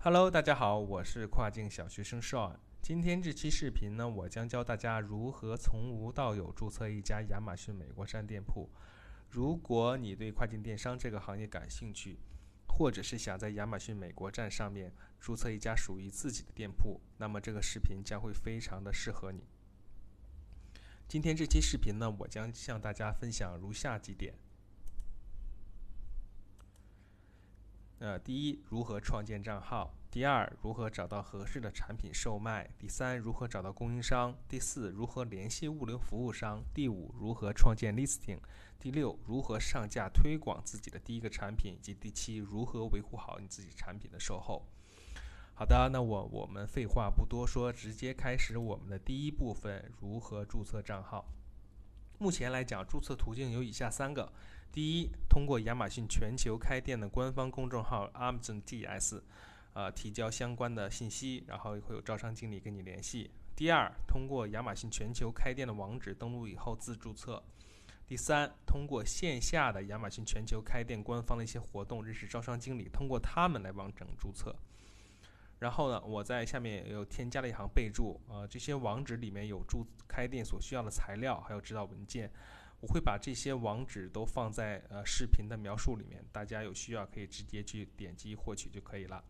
Hello，大家好，我是跨境小学生 Sean。今天这期视频呢，我将教大家如何从无到有注册一家亚马逊美国站店铺。如果你对跨境电商这个行业感兴趣，或者是想在亚马逊美国站上面注册一家属于自己的店铺，那么这个视频将会非常的适合你。今天这期视频呢，我将向大家分享如下几点。呃，第一，如何创建账号；第二，如何找到合适的产品售卖；第三，如何找到供应商；第四，如何联系物流服务商；第五，如何创建 listing；第六，如何上架推广自己的第一个产品；以及第七，如何维护好你自己产品的售后。好的，那我我们废话不多说，直接开始我们的第一部分：如何注册账号。目前来讲，注册途径有以下三个。第一，通过亚马逊全球开店的官方公众号 Amazon TS，呃，提交相关的信息，然后会有招商经理跟你联系。第二，通过亚马逊全球开店的网址登录以后自注册。第三，通过线下的亚马逊全球开店官方的一些活动认识招商经理，通过他们来完整注册。然后呢，我在下面又添加了一行备注，呃，这些网址里面有注开店所需要的材料，还有指导文件。我会把这些网址都放在呃视频的描述里面，大家有需要可以直接去点击获取就可以了。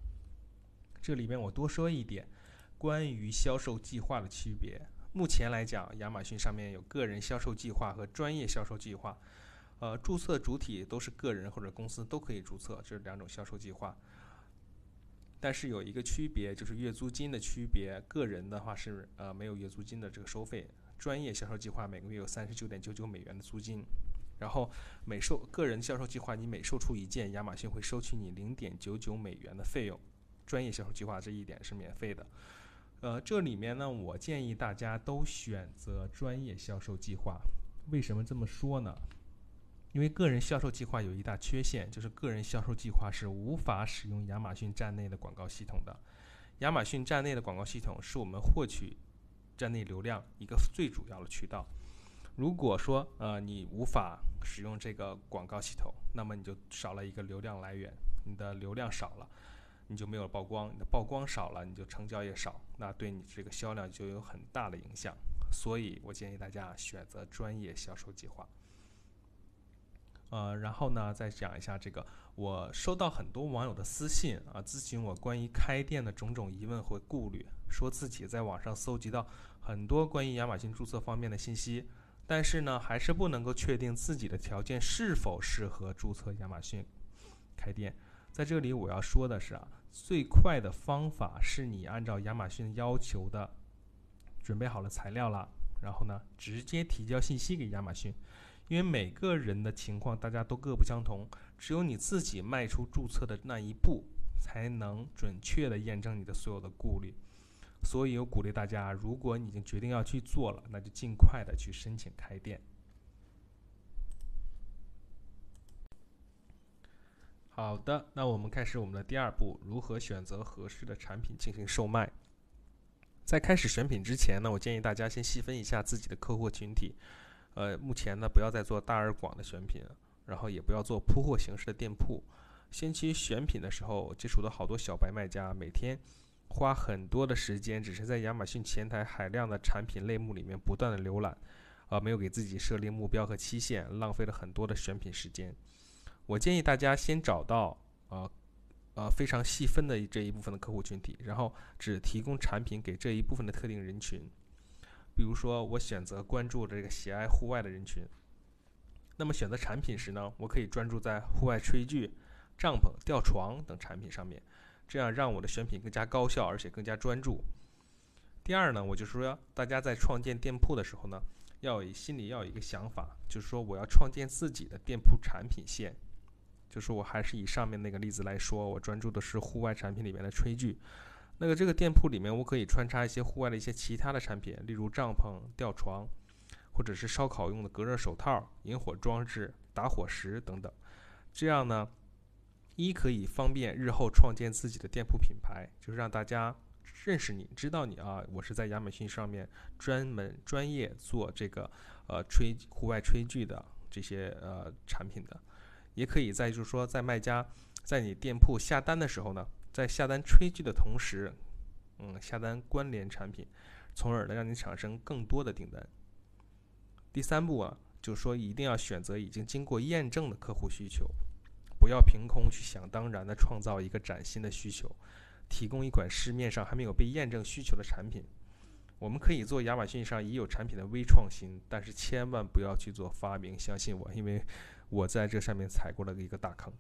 这里面我多说一点，关于销售计划的区别。目前来讲，亚马逊上面有个人销售计划和专业销售计划，呃，注册主体都是个人或者公司都可以注册，这是两种销售计划。但是有一个区别，就是月租金的区别。个人的话是呃没有月租金的这个收费。专业销售计划每个月有三十九点九九美元的租金，然后每售个人销售计划，你每售出一件，亚马逊会收取你零点九九美元的费用。专业销售计划这一点是免费的。呃，这里面呢，我建议大家都选择专业销售计划。为什么这么说呢？因为个人销售计划有一大缺陷，就是个人销售计划是无法使用亚马逊站内的广告系统的。亚马逊站内的广告系统是我们获取。站内流量一个最主要的渠道。如果说呃你无法使用这个广告系统，那么你就少了一个流量来源，你的流量少了，你就没有曝光，你的曝光少了，你就成交也少，那对你这个销量就有很大的影响。所以我建议大家选择专业销售计划。呃，然后呢，再讲一下这个，我收到很多网友的私信啊，咨询我关于开店的种种疑问和顾虑，说自己在网上搜集到很多关于亚马逊注册方面的信息，但是呢，还是不能够确定自己的条件是否适合注册亚马逊开店。在这里我要说的是啊，最快的方法是你按照亚马逊要求的准备好了材料了，然后呢，直接提交信息给亚马逊。因为每个人的情况大家都各不相同，只有你自己迈出注册的那一步，才能准确的验证你的所有的顾虑。所以，我鼓励大家，如果你已经决定要去做了，那就尽快的去申请开店。好的，那我们开始我们的第二步，如何选择合适的产品进行售卖。在开始选品之前呢，我建议大家先细分一下自己的客户群体。呃，目前呢，不要再做大而广的选品，然后也不要做铺货形式的店铺。先期选品的时候，接触的好多小白卖家，每天花很多的时间，只是在亚马逊前台海量的产品类目里面不断的浏览，啊，没有给自己设立目标和期限，浪费了很多的选品时间。我建议大家先找到啊，呃，非常细分的这一部分的客户群体，然后只提供产品给这一部分的特定人群。比如说，我选择关注这个喜爱户外的人群，那么选择产品时呢，我可以专注在户外炊具、帐篷、吊床等产品上面，这样让我的选品更加高效，而且更加专注。第二呢，我就说大家在创建店铺的时候呢，要心里要有一个想法，就是说我要创建自己的店铺产品线，就是我还是以上面那个例子来说，我专注的是户外产品里面的炊具。那个这个店铺里面，我可以穿插一些户外的一些其他的产品，例如帐篷、吊床，或者是烧烤用的隔热手套、引火装置、打火石等等。这样呢，一可以方便日后创建自己的店铺品牌，就是让大家认识你，知道你啊，我是在亚马逊上面专门专业做这个呃炊户外炊具的这些呃产品的。也可以在就是说在卖家在你店铺下单的时候呢。在下单炊具的同时，嗯，下单关联产品，从而呢让你产生更多的订单。第三步啊，就是说一定要选择已经经过验证的客户需求，不要凭空去想当然的创造一个崭新的需求，提供一款市面上还没有被验证需求的产品。我们可以做亚马逊上已有产品的微创新，但是千万不要去做发明。相信我，因为我在这上面踩过了一个大坑。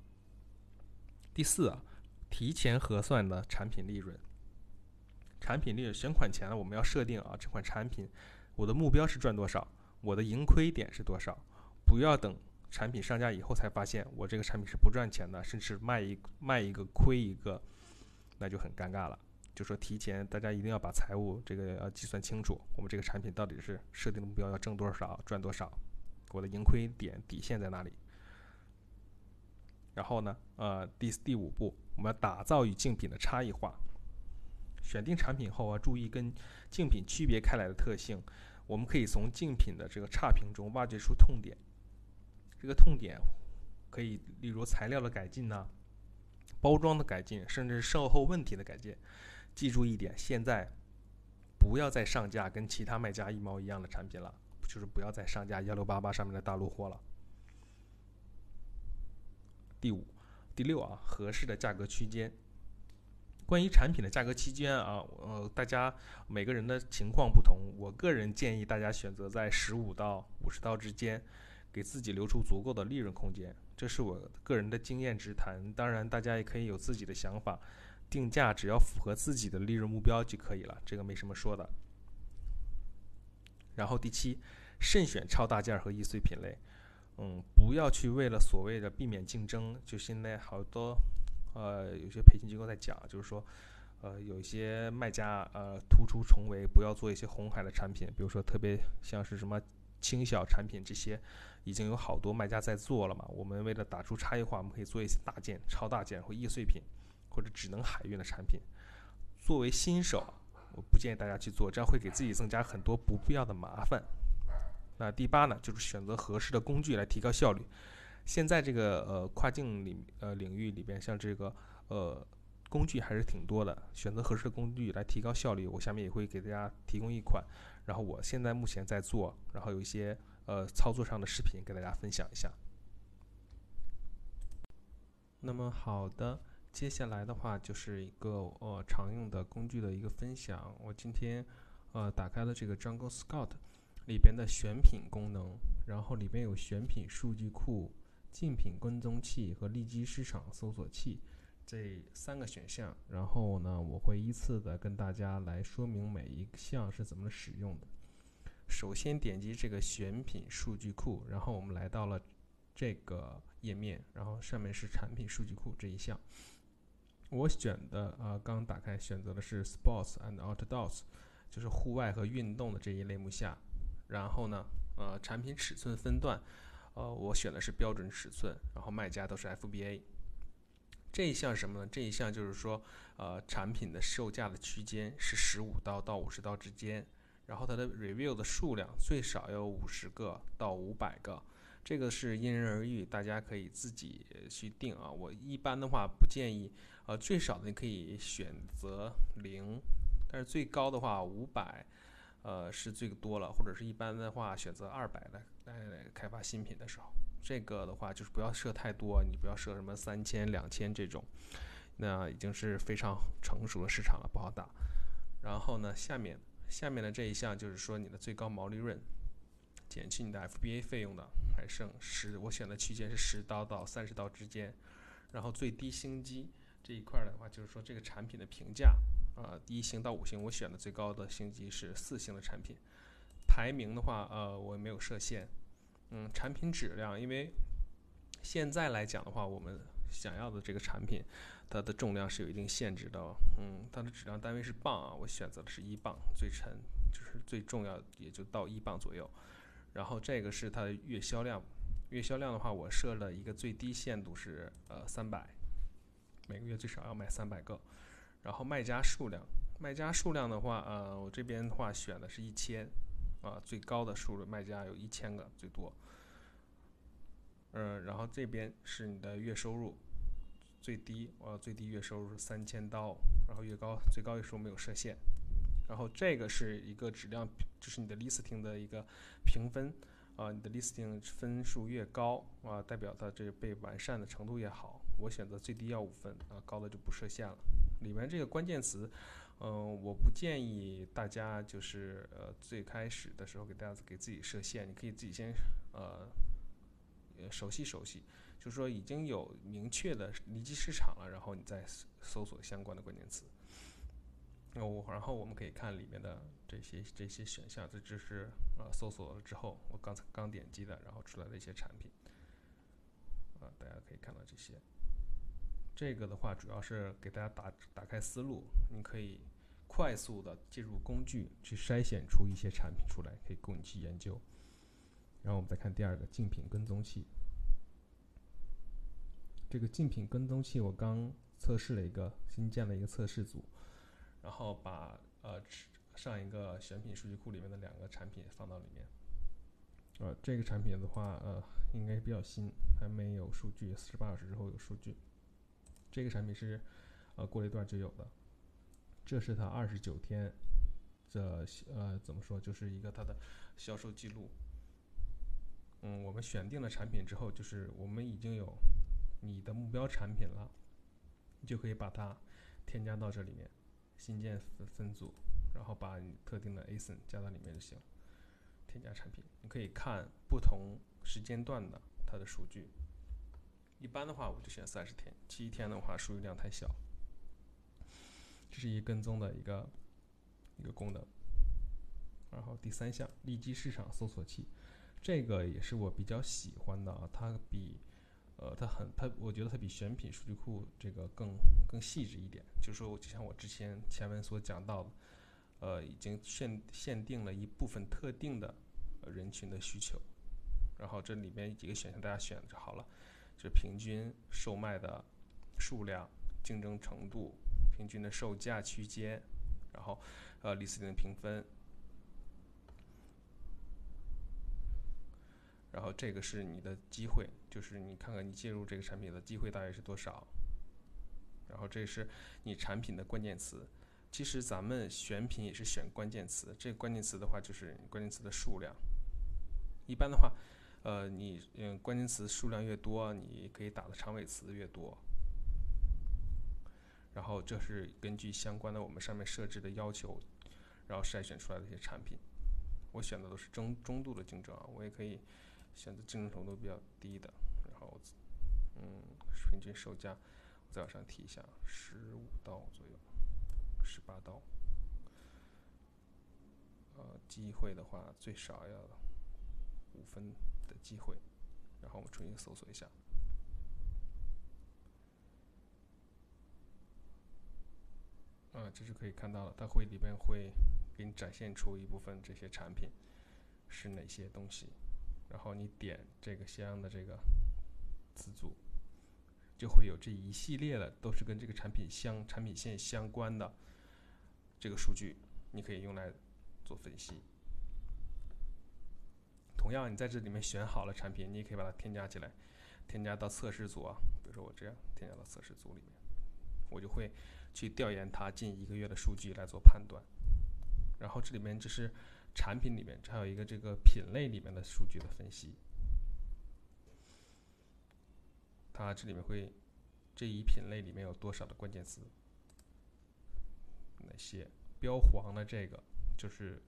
第四啊，提前核算的产品利润。产品利润选款前呢，我们要设定啊，这款产品我的目标是赚多少，我的盈亏点是多少。不要等产品上架以后才发现我这个产品是不赚钱的，甚至卖一卖一个亏一个，那就很尴尬了。就说提前，大家一定要把财务这个要计算清楚。我们这个产品到底是设定的目标要挣多少，赚多少，我的盈亏点底线在哪里？然后呢，呃，第第五步，我们要打造与竞品的差异化。选定产品后啊，注意跟竞品区别开来的特性。我们可以从竞品的这个差评中挖掘出痛点。这个痛点可以例如材料的改进呐，包装的改进，甚至售后问题的改进。记住一点，现在不要再上架跟其他卖家一毛一样的产品了，就是不要再上架幺六八八上面的大陆货了。第五、第六啊，合适的价格区间。关于产品的价格区间啊，呃，大家每个人的情况不同，我个人建议大家选择在十五到五十刀之间，给自己留出足够的利润空间。这是我个人的经验之谈，当然大家也可以有自己的想法。定价只要符合自己的利润目标就可以了，这个没什么说的。然后第七，慎选超大件和易碎品类，嗯，不要去为了所谓的避免竞争，就现在好多呃有些培训机构在讲，就是说呃有一些卖家呃突出重围，不要做一些红海的产品，比如说特别像是什么轻小产品这些，已经有好多卖家在做了嘛。我们为了打出差异化，我们可以做一些大件、超大件或易碎品。或者只能海运的产品，作为新手，我不建议大家去做，这样会给自己增加很多不必要的麻烦。那第八呢，就是选择合适的工具来提高效率。现在这个呃跨境领呃领域里边，像这个呃工具还是挺多的，选择合适的工具来提高效率。我下面也会给大家提供一款，然后我现在目前在做，然后有一些呃操作上的视频给大家分享一下。那么好的。接下来的话就是一个呃常用的工具的一个分享。我今天呃打开了这个 Jungle Scout 里边的选品功能，然后里边有选品数据库、竞品跟踪器和利基市场搜索器这三个选项。然后呢，我会依次的跟大家来说明每一项是怎么使用的。首先点击这个选品数据库，然后我们来到了这个页面，然后上面是产品数据库这一项。我选的啊，刚打开选择的是 Sports and Outdoors，就是户外和运动的这一类目下。然后呢，呃，产品尺寸分段，呃，我选的是标准尺寸，然后卖家都是 FBA。这一项什么呢？这一项就是说，呃，产品的售价的区间是十五刀到五十刀之间，然后它的 review 的数量最少要五十个到五百个。这个是因人而异，大家可以自己去定啊。我一般的话不建议，呃，最少的你可以选择零，但是最高的话五百，呃，是最多了。或者是一般的话选择二百来来开发新品的时候，这个的话就是不要设太多，你不要设什么三千、两千这种，那已经是非常成熟的市场了，不好打。然后呢，下面下面的这一项就是说你的最高毛利润。减去你的 FBA 费用的，还剩十，我选的区间是十刀到三十刀之间。然后最低星级这一块的话，就是说这个产品的评价，啊，一星到五星，我选的最高的星级是四星的产品。排名的话，呃，我没有设限。嗯，产品质量，因为现在来讲的话，我们想要的这个产品，它的重量是有一定限制的。嗯，它的质量单位是磅啊，我选择的是一磅，最沉就是最重要，也就到一磅左右。然后这个是它的月销量，月销量的话，我设了一个最低限度是呃三百，每个月最少要卖三百个。然后卖家数量，卖家数量的话，呃，我这边的话选的是一千，啊，最高的数卖家有一千个最多。嗯，然后这边是你的月收入，最低，呃，最低月收入是三千刀，然后越高最高月收入没有设限。然后这个是一个质量，就是你的 listing 的一个评分，啊，你的 listing 分数越高，啊，代表它这个被完善的程度越好。我选择最低要五分，啊，高的就不设限了。里面这个关键词。嗯，我不建议大家就是呃最开始的时候给大家给自己设限，你可以自己先呃熟悉熟悉，就是说已经有明确的离机市场了，然后你再搜索相关的关键词。那我然后我们可以看里面的这些这些选项，这只是呃搜索了之后我刚才刚点击的，然后出来的一些产品啊，大家可以看到这些。这个的话，主要是给大家打打开思路，你可以快速的进入工具去筛选出一些产品出来，可以供你去研究。然后我们再看第二个竞品跟踪器。这个竞品跟踪器我刚测试了一个，新建了一个测试组，然后把呃上一个选品数据库里面的两个产品放到里面。呃，这个产品的话，呃，应该比较新，还没有数据，四十八小时之后有数据。这个产品是，呃，过了一段就有的。这是它二十九天，的呃，怎么说，就是一个它的销售记录。嗯，我们选定了产品之后，就是我们已经有你的目标产品了，你就可以把它添加到这里面，新建分分组，然后把你特定的 ASIN 加到里面就行。添加产品，你可以看不同时间段的它的数据。一般的话，我就选三十天。七天的话，数据量太小。这是一跟踪的一个一个功能。然后第三项，立即市场搜索器，这个也是我比较喜欢的啊。它比呃，它很它，我觉得它比选品数据库这个更更细致一点。就是说，就像我之前前文所讲到的，呃，已经限限定了一部分特定的人群的需求。然后这里面几个选项大家选就好了。是平均售卖的数量、竞争程度、平均的售价区间，然后呃，李斯汀的评分，然后这个是你的机会，就是你看看你介入这个产品的机会大约是多少，然后这是你产品的关键词。其实咱们选品也是选关键词，这个关键词的话就是关键词的数量，一般的话。呃，你嗯，关键词数量越多，你可以打的长尾词越多。然后这是根据相关的我们上面设置的要求，然后筛选出来的一些产品。我选的都是中中度的竞争啊，我也可以选择竞争程度比较低的。然后嗯，平均售价我再往上提一下，十五刀左右，十八刀。呃，机会的话最少要五分。机会，然后我们重新搜索一下。啊，这是可以看到的，它会里边会给你展现出一部分这些产品是哪些东西，然后你点这个相应的这个词组，就会有这一系列的都是跟这个产品相产品线相关的这个数据，你可以用来做分析。同样，你在这里面选好了产品，你也可以把它添加起来，添加到测试组啊。比如说我这样添加到测试组里面，我就会去调研它近一个月的数据来做判断。然后这里面这是产品里面，这还有一个这个品类里面的数据的分析。它这里面会这一品类里面有多少的关键词？哪些标黄的这个就是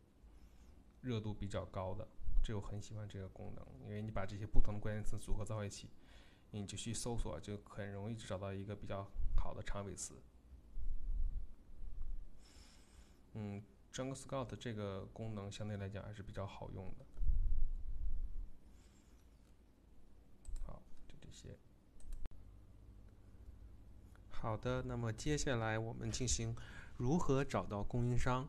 热度比较高的。这我很喜欢这个功能，因为你把这些不同的关键词组合到一起，你就去搜索，就很容易找到一个比较好的长尾词。嗯，Jungle Scout 这个功能相对来讲还是比较好用的。好，就这些。好的，那么接下来我们进行如何找到供应商。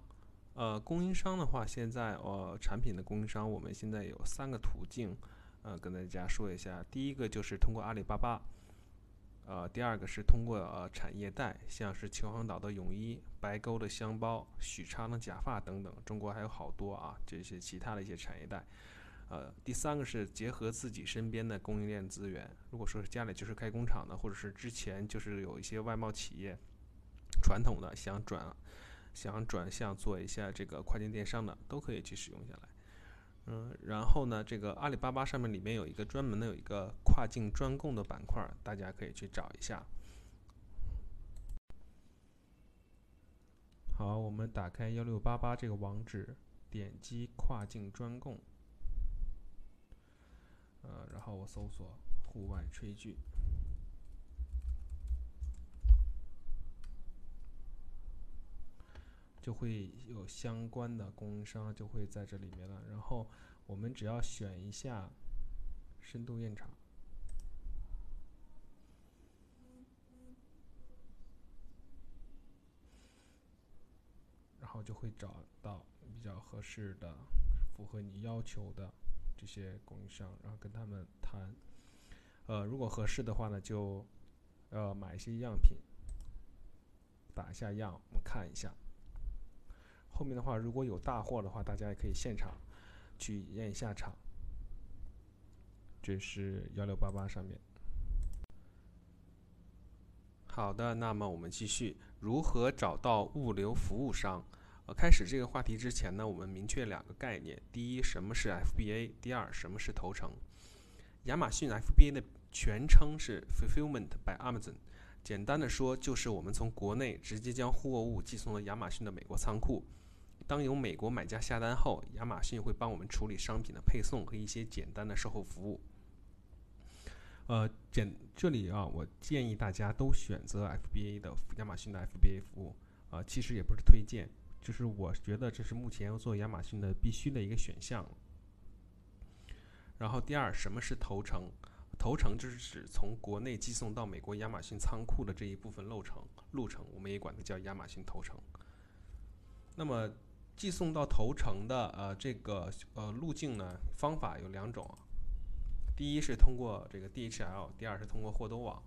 呃，供应商的话，现在呃，产品的供应商，我们现在有三个途径，呃，跟大家说一下。第一个就是通过阿里巴巴，呃，第二个是通过呃产业带，像是秦皇岛的泳衣、白沟的箱包、许昌的假发等等，中国还有好多啊，这些其他的一些产业带。呃，第三个是结合自己身边的供应链资源。如果说是家里就是开工厂的，或者是之前就是有一些外贸企业，传统的想转想转向做一下这个跨境电商的，都可以去使用下来。嗯，然后呢，这个阿里巴巴上面里面有一个专门的有一个跨境专供的板块，大家可以去找一下。好，我们打开幺六八八这个网址，点击跨境专供。呃，然后我搜索户外炊具，就会有相关的供应商就会在这里面了。然后我们只要选一下深度验厂，然后就会找到比较合适的、符合你要求的。这些供应商，然后跟他们谈，呃，如果合适的话呢，就呃买一些样品，打一下样，我们看一下。后面的话，如果有大货的话，大家也可以现场去验一下厂。这是幺六八八上面。好的，那么我们继续，如何找到物流服务商？呃开始这个话题之前呢，我们明确两个概念：第一，什么是 FBA；第二，什么是投诚。亚马逊 FBA 的全称是 Fulfillment by Amazon，简单的说，就是我们从国内直接将货物寄送到亚马逊的美国仓库。当有美国买家下单后，亚马逊会帮我们处理商品的配送和一些简单的售后服务。呃，简这里啊，我建议大家都选择 FBA 的亚马逊的 FBA 服务啊，其实也不是推荐。就是我觉得这是目前要做亚马逊的必须的一个选项。然后第二，什么是投诚？投诚就是指从国内寄送到美国亚马逊仓库的这一部分路程，路程我们也管它叫亚马逊投诚。那么寄送到投诚的呃这个呃路径呢，方法有两种，第一是通过这个 DHL，第二是通过货都网。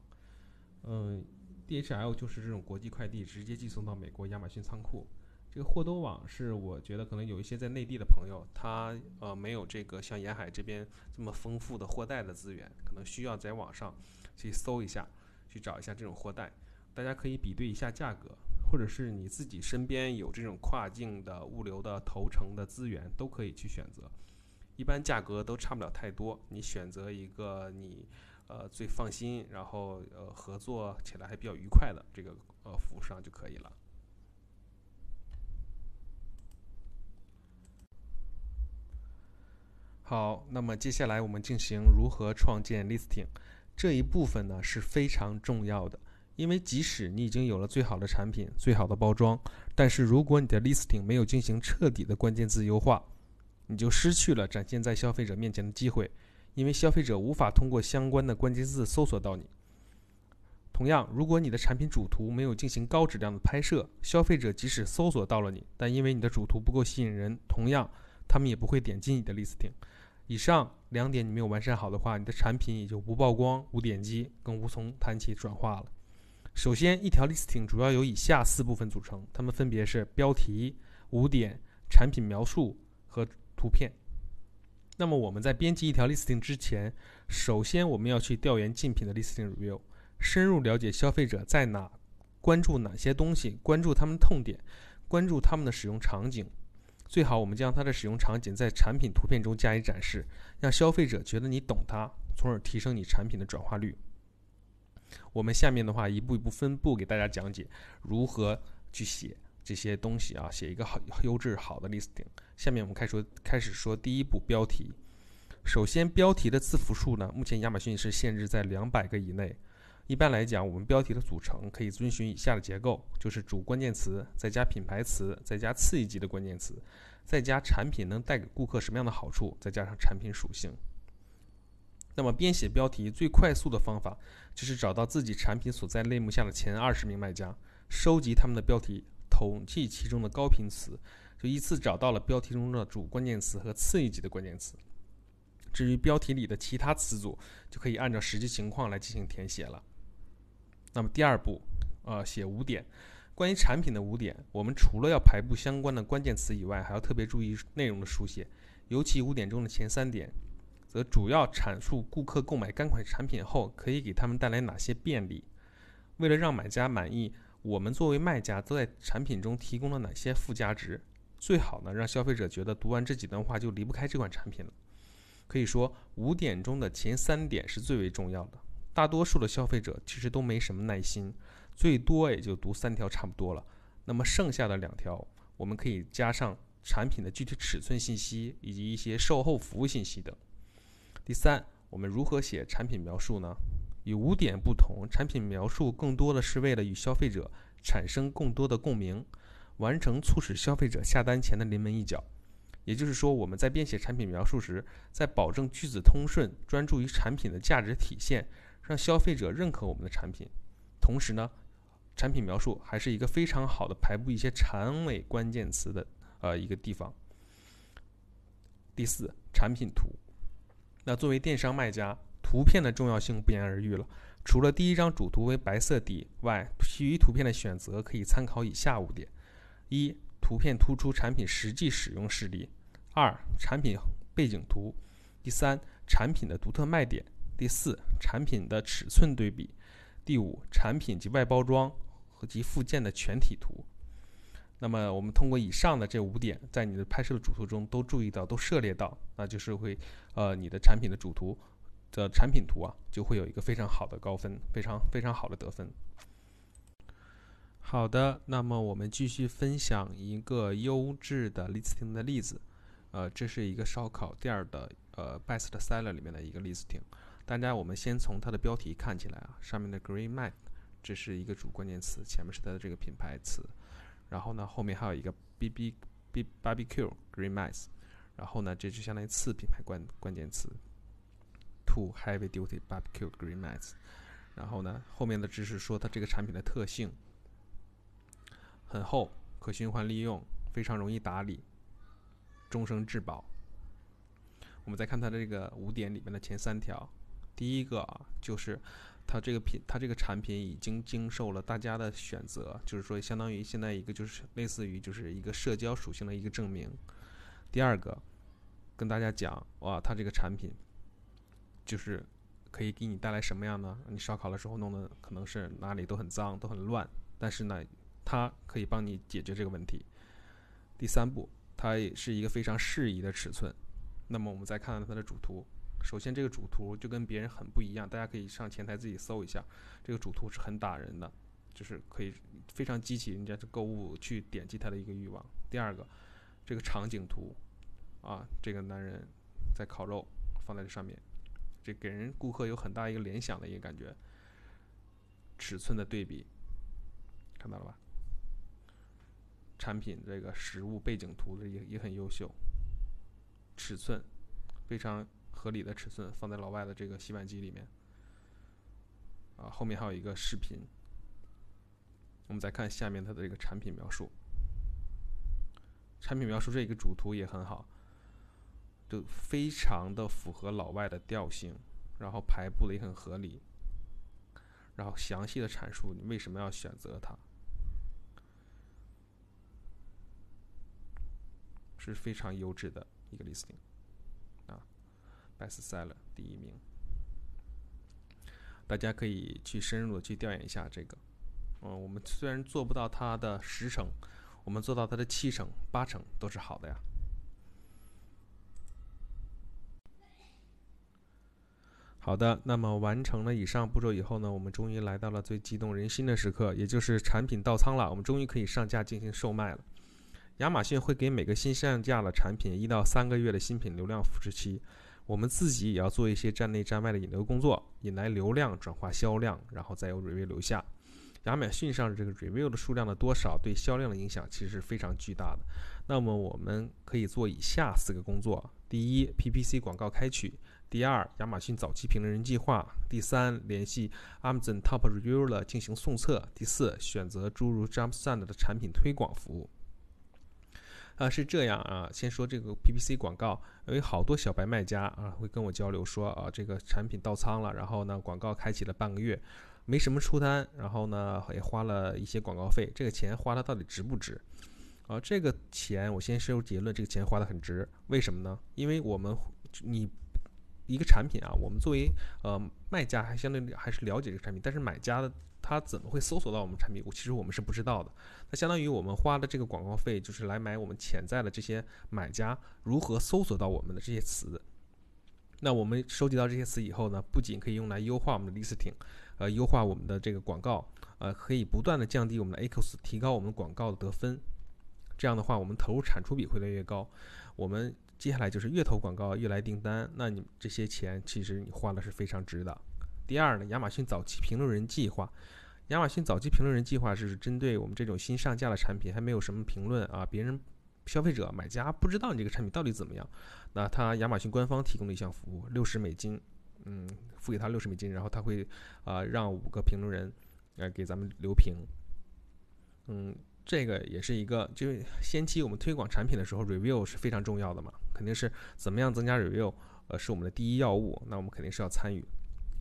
嗯，DHL 就是这种国际快递直接寄送到美国亚马逊仓库。这个货都网是我觉得可能有一些在内地的朋友，他呃没有这个像沿海这边这么丰富的货代的资源，可能需要在网上去搜一下，去找一下这种货代。大家可以比对一下价格，或者是你自己身边有这种跨境的物流的投诚的资源，都可以去选择。一般价格都差不了太多，你选择一个你呃最放心，然后呃合作起来还比较愉快的这个呃服务商就可以了。好，那么接下来我们进行如何创建 listing 这一部分呢是非常重要的，因为即使你已经有了最好的产品、最好的包装，但是如果你的 listing 没有进行彻底的关键字优化，你就失去了展现在消费者面前的机会，因为消费者无法通过相关的关键字搜索到你。同样，如果你的产品主图没有进行高质量的拍摄，消费者即使搜索到了你，但因为你的主图不够吸引人，同样他们也不会点击你的 listing。以上两点你没有完善好的话，你的产品也就无曝光、无点击，更无从谈起转化了。首先，一条 listing 主要由以下四部分组成，它们分别是标题、五点、产品描述和图片。那么我们在编辑一条 listing 之前，首先我们要去调研竞品的 listing review，深入了解消费者在哪关注哪些东西，关注他们痛点，关注他们的使用场景。最好我们将它的使用场景在产品图片中加以展示，让消费者觉得你懂它，从而提升你产品的转化率。我们下面的话一步一步分步给大家讲解如何去写这些东西啊，写一个好优质好的 listing。下面我们开始开始说第一步标题。首先，标题的字符数呢，目前亚马逊是限制在两百个以内。一般来讲，我们标题的组成可以遵循以下的结构：就是主关键词，再加品牌词，再加次一级的关键词，再加产品能带给顾客什么样的好处，再加上产品属性。那么编写标题最快速的方法，就是找到自己产品所在类目下的前二十名卖家，收集他们的标题，统计其中的高频词，就依次找到了标题中的主关键词和次一级的关键词。至于标题里的其他词组，就可以按照实际情况来进行填写了。那么第二步，呃，写五点，关于产品的五点，我们除了要排布相关的关键词以外，还要特别注意内容的书写，尤其五点中的前三点，则主要阐述顾客购买该款产品后可以给他们带来哪些便利。为了让买家满意，我们作为卖家都在产品中提供了哪些附加值？最好呢，让消费者觉得读完这几段话就离不开这款产品了。可以说，五点中的前三点是最为重要的。大多数的消费者其实都没什么耐心，最多也就读三条差不多了。那么剩下的两条，我们可以加上产品的具体尺寸信息以及一些售后服务信息等。第三，我们如何写产品描述呢？与五点不同，产品描述更多的是为了与消费者产生更多的共鸣，完成促使消费者下单前的临门一脚。也就是说，我们在编写产品描述时，在保证句子通顺、专注于产品的价值体现，让消费者认可我们的产品。同时呢，产品描述还是一个非常好的排布一些长尾关键词的呃一个地方。第四，产品图。那作为电商卖家，图片的重要性不言而喻了。除了第一张主图为白色底外，其余图片的选择可以参考以下五点：一、图片突出产品实际使用事例；二、产品背景图；第三，产品的独特卖点；第四，产品的尺寸对比；第五，产品及外包装和及附件的全体图。那么，我们通过以上的这五点，在你的拍摄的主图中都注意到、都涉猎到，那就是会，呃，你的产品的主图的产品图啊，就会有一个非常好的高分，非常非常好的得分。好的，那么我们继续分享一个优质的 listing 的例子。呃，这是一个烧烤店的呃 best seller 里面的一个 listing。大家，我们先从它的标题看起来啊，上面的 green mat，这是一个主关键词，前面是它的这个品牌词。然后呢，后面还有一个 b b b barbecue green mat，然后呢，这就相当于次品牌关关键词，two heavy duty barbecue green mats。然后呢，后面的知识说它这个产品的特性。很厚，可循环利用，非常容易打理，终生质保。我们再看它的这个五点里面的前三条，第一个啊，就是它这个品，它这个产品已经经受了大家的选择，就是说相当于现在一个就是类似于就是一个社交属性的一个证明。第二个，跟大家讲哇，它这个产品就是可以给你带来什么样呢？你烧烤的时候弄的可能是哪里都很脏，都很乱，但是呢。它可以帮你解决这个问题。第三步，它也是一个非常适宜的尺寸。那么我们再看看它的主图。首先，这个主图就跟别人很不一样，大家可以上前台自己搜一下，这个主图是很打人的，就是可以非常激起人家的购物去点击它的一个欲望。第二个，这个场景图，啊，这个男人在烤肉，放在这上面，这给人顾客有很大一个联想的一个感觉。尺寸的对比，看到了吧？产品这个实物背景图的也也很优秀，尺寸非常合理的尺寸放在老外的这个洗碗机里面，啊，后面还有一个视频。我们再看下面它的这个产品描述，产品描述这一个主图也很好，就非常的符合老外的调性，然后排布的也很合理，然后详细的阐述你为什么要选择它。是非常优质的一个 listing，，best seller 第一名，大家可以去深入的去调研一下这个。嗯，我们虽然做不到它的十成，我们做到它的七成、八成都是好的呀。好的，那么完成了以上步骤以后呢，我们终于来到了最激动人心的时刻，也就是产品到仓了，我们终于可以上架进行售卖了。亚马逊会给每个新上架的产品一到三个月的新品流量扶持期，我们自己也要做一些站内站外的引流工作，引来流量转化销量，然后再由 review 留下。亚马逊上这个 review 的数量的多少对销量的影响其实是非常巨大的。那么我们可以做以下四个工作：第一，PPC 广告开取；第二，亚马逊早期评论人计划；第三，联系 Amazon Top Reviewer 进行送测；第四，选择诸如 JumpStart 的产品推广服务。啊，是这样啊。先说这个 PPC 广告，有好多小白卖家啊会跟我交流说啊，这个产品到仓了，然后呢广告开启了半个月，没什么出单，然后呢也花了一些广告费，这个钱花的到底值不值？啊，这个钱我先收结论，这个钱花的很值，为什么呢？因为我们你一个产品啊，我们作为呃卖家还相对还是了解这个产品，但是买家的他怎么会搜索到我们产品？我其实我们是不知道的。那相当于我们花的这个广告费，就是来买我们潜在的这些买家如何搜索到我们的这些词。那我们收集到这些词以后呢，不仅可以用来优化我们的 listing，呃，优化我们的这个广告，呃，可以不断的降低我们的 ACOS，提高我们广告的得分。这样的话，我们投入产出比会越来越高。我们接下来就是越投广告越来订单，那你这些钱其实你花的是非常值的。第二呢，亚马逊早期评论人计划，亚马逊早期评论人计划是针对我们这种新上架的产品，还没有什么评论啊，别人。消费者买家不知道你这个产品到底怎么样，那他亚马逊官方提供的一项服务，六十美金，嗯，付给他六十美金，然后他会啊让五个评论人来给咱们留评，嗯，这个也是一个，就先期我们推广产品的时候，review 是非常重要的嘛，肯定是怎么样增加 review，呃，是我们的第一要务，那我们肯定是要参与。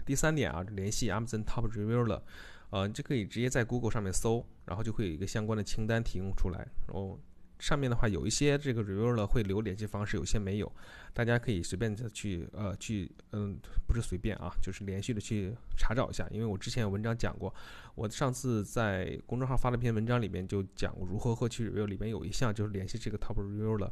第三点啊，联系 Amazon Top Reviewer，呃，就可以直接在 Google 上面搜，然后就会有一个相关的清单提供出来，然后。上面的话有一些这个 reviewer 会留联系方式，有些没有，大家可以随便的去呃去嗯不是随便啊，就是连续的去查找一下。因为我之前有文章讲过，我上次在公众号发了篇文章，里面就讲过如何获取 review，里面有一项就是联系这个 top reviewer，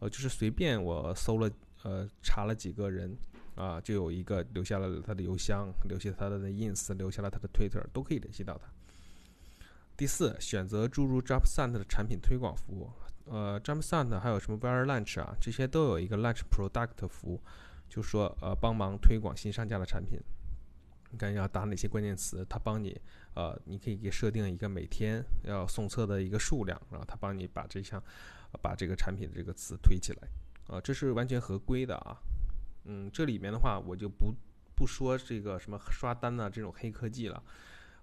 呃就是随便我搜了呃查了几个人啊，就有一个留下了他的邮箱，留下他的 ins，留下了他的 twitter，都可以联系到他。第四，选择注入 JumpSunt 的产品推广服务。呃，JumpSunt 还有什么 Very Lunch 啊，这些都有一个 Lunch Product 服务，就说呃帮忙推广新上架的产品。你看要打哪些关键词，它帮你呃，你可以给设定一个每天要送测的一个数量，然后它帮你把这项把这个产品的这个词推起来。啊，这是完全合规的啊。嗯，这里面的话我就不不说这个什么刷单呐这种黑科技了。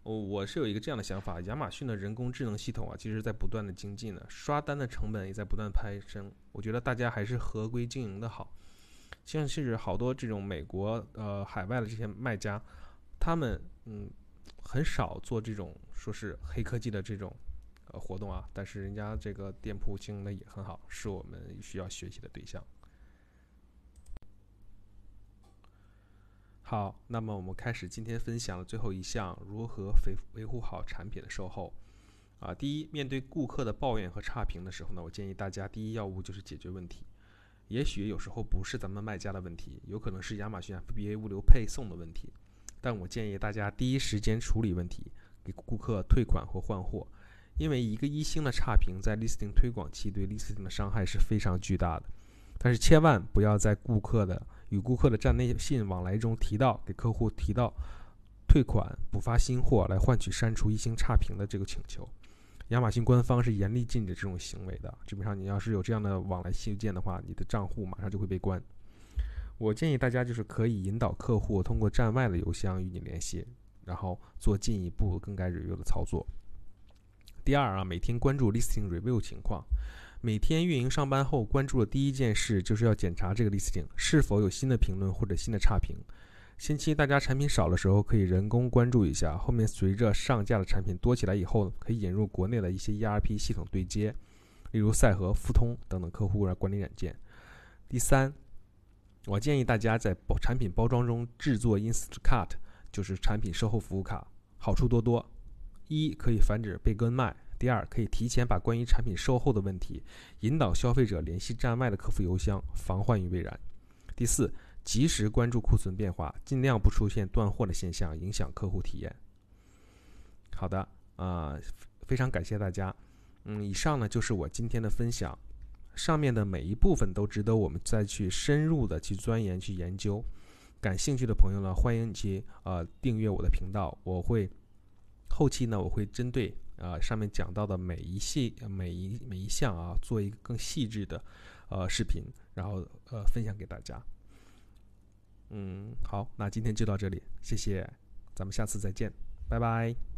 我我是有一个这样的想法，亚马逊的人工智能系统啊，其实在不断的精进呢，刷单的成本也在不断攀升。我觉得大家还是合规经营的好。像是好多这种美国呃海外的这些卖家，他们嗯很少做这种说是黑科技的这种呃活动啊，但是人家这个店铺经营的也很好，是我们需要学习的对象。好，那么我们开始今天分享的最后一项，如何维维护好产品的售后。啊，第一，面对顾客的抱怨和差评的时候呢，我建议大家第一要务就是解决问题。也许有时候不是咱们卖家的问题，有可能是亚马逊 FBA 物流配送的问题。但我建议大家第一时间处理问题，给顾客退款或换货。因为一个一星的差评在 listing 推广期对 listing 的伤害是非常巨大的。但是千万不要在顾客的与顾客的站内信往来中提到给客户提到退款补发新货来换取删除一星差评的这个请求，亚马逊官方是严厉禁止这种行为的。基本上你要是有这样的往来信件的话，你的账户马上就会被关。我建议大家就是可以引导客户通过站外的邮箱与你联系，然后做进一步更改 review 的操作。第二啊，每天关注 listing review 情况。每天运营上班后关注的第一件事就是要检查这个 listing 是否有新的评论或者新的差评。先期大家产品少的时候可以人工关注一下，后面随着上架的产品多起来以后，可以引入国内的一些 ERP 系统对接，例如赛和、富通等等客户管理软件。第三，我建议大家在包产品包装中制作 Instacart，就是产品售后服务卡，好处多多。一可以防止被跟卖。第二，可以提前把关于产品售后的问题引导消费者联系站外的客服邮箱，防患于未然。第四，及时关注库存变化，尽量不出现断货的现象，影响客户体验。好的，啊，非常感谢大家。嗯，以上呢就是我今天的分享，上面的每一部分都值得我们再去深入的去钻研、去研究。感兴趣的朋友呢，欢迎你去呃订阅我的频道，我会后期呢我会针对。啊，上面讲到的每一细、每一每一项啊，做一个更细致的呃视频，然后呃分享给大家。嗯，好，那今天就到这里，谢谢，咱们下次再见，拜拜。